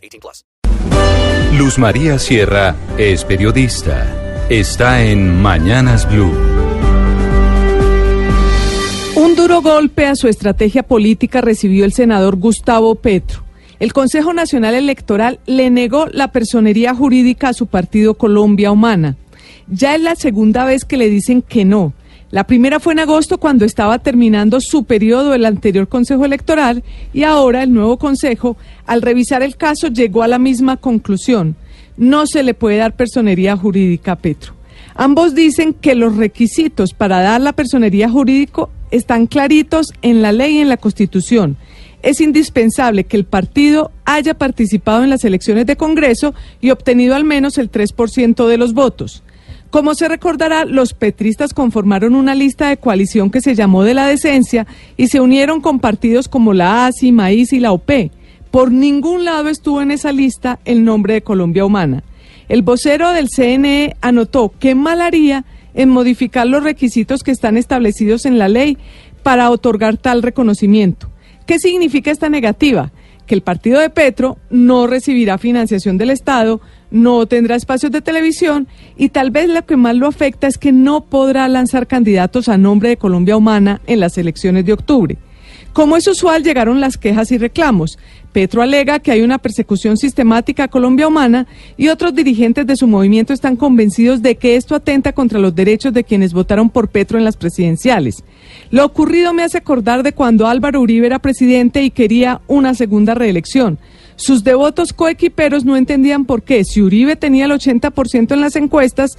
18 plus. Luz María Sierra es periodista. Está en Mañanas Blue. Un duro golpe a su estrategia política recibió el senador Gustavo Petro. El Consejo Nacional Electoral le negó la personería jurídica a su partido Colombia Humana. Ya es la segunda vez que le dicen que no. La primera fue en agosto cuando estaba terminando su periodo el anterior Consejo Electoral y ahora el nuevo Consejo, al revisar el caso, llegó a la misma conclusión. No se le puede dar personería jurídica a Petro. Ambos dicen que los requisitos para dar la personería jurídica están claritos en la ley y en la Constitución. Es indispensable que el partido haya participado en las elecciones de Congreso y obtenido al menos el 3% de los votos. Como se recordará, los petristas conformaron una lista de coalición que se llamó de la decencia y se unieron con partidos como la ASI, Maíz y la OP. Por ningún lado estuvo en esa lista el nombre de Colombia Humana. El vocero del CNE anotó qué mal haría en modificar los requisitos que están establecidos en la ley para otorgar tal reconocimiento. ¿Qué significa esta negativa? Que el partido de Petro no recibirá financiación del Estado, no tendrá espacios de televisión y tal vez lo que más lo afecta es que no podrá lanzar candidatos a nombre de Colombia Humana en las elecciones de octubre. Como es usual, llegaron las quejas y reclamos. Petro alega que hay una persecución sistemática a Colombia Humana y otros dirigentes de su movimiento están convencidos de que esto atenta contra los derechos de quienes votaron por Petro en las presidenciales. Lo ocurrido me hace acordar de cuando Álvaro Uribe era presidente y quería una segunda reelección. Sus devotos coequiperos no entendían por qué, si Uribe tenía el 80% en las encuestas,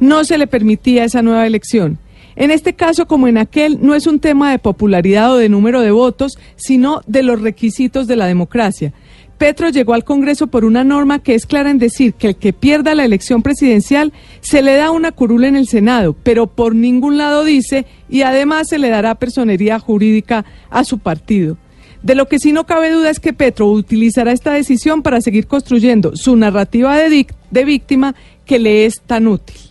no se le permitía esa nueva elección. En este caso, como en aquel, no es un tema de popularidad o de número de votos, sino de los requisitos de la democracia. Petro llegó al Congreso por una norma que es clara en decir que el que pierda la elección presidencial se le da una curula en el Senado, pero por ningún lado dice y además se le dará personería jurídica a su partido. De lo que sí no cabe duda es que Petro utilizará esta decisión para seguir construyendo su narrativa de, de víctima que le es tan útil.